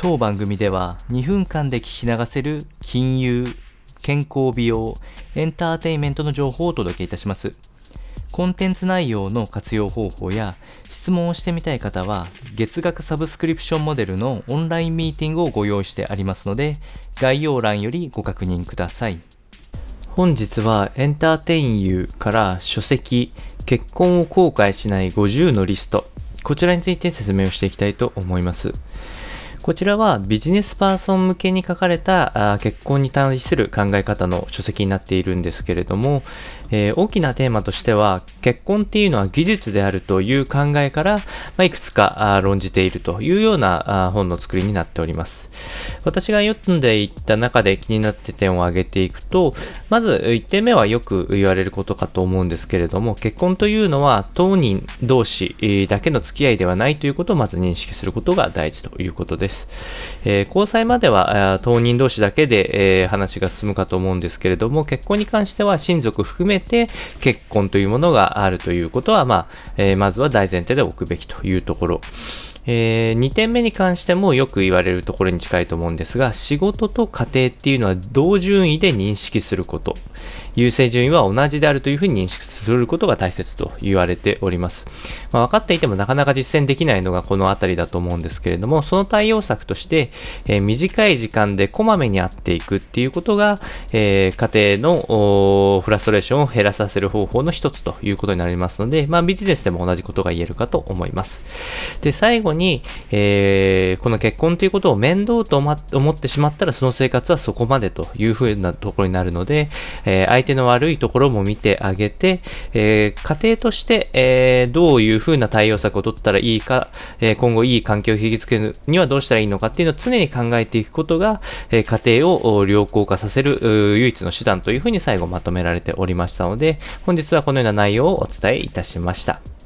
当番組では2分間で聞き流せる金融、健康美容、エンターテインメントの情報をお届けいたします。コンテンツ内容の活用方法や質問をしてみたい方は月額サブスクリプションモデルのオンラインミーティングをご用意してありますので概要欄よりご確認ください。本日はエンターテインユーから書籍結婚を後悔しない50のリストこちらについて説明をしていきたいと思います。こちらはビジネスパーソン向けに書かれた結婚に対する考え方の書籍になっているんですけれども、えー、大きなテーマとしては結婚っていうのは技術であるという考えから、まあ、いくつか論じているというような本の作りになっております。私が読んでいった中で気になって点を挙げていくと、まず1点目はよく言われることかと思うんですけれども、結婚というのは当人同士だけの付き合いではないということをまず認識することが大事ということです。。えー、交際までは当人同士だけで、えー、話が進むかと思うんですけれども、結婚に関しては親族含めて結婚というものがあるということは、まあ、えー、まずは大前提で置くべきというところ。えー、2点目に関してもよく言われるところに近いと思うんですが、仕事と家庭っていうのは同順位で認識すること。優先順位は同じであるというふうに認識することが大切と言われております。まあ、分かっていてもなかなか実践できないのがこのあたりだと思うんですけれども、その対応策として、えー、短い時間でこまめに会っていくっていうことが、えー、家庭のフラストレーションを減らさせる方法の一つということになりますので、まあ、ビジネスでも同じことが言えるかと思います。で、最後に、えー、この結婚ということを面倒と思ってしまったら、その生活はそこまでというふうなところになるので、えー、相手の悪いところも見てあげて、えー、家庭として、えー、どういうふうな対応策を取ったらいいか、え、今後いい環境を引きつけるにはどうしたらいいのかっていうのを常に考えていくことが、え、家庭を良好化させる唯一の手段というふうに最後まとめられておりましたので、本日はこのような内容をお伝えいたしました。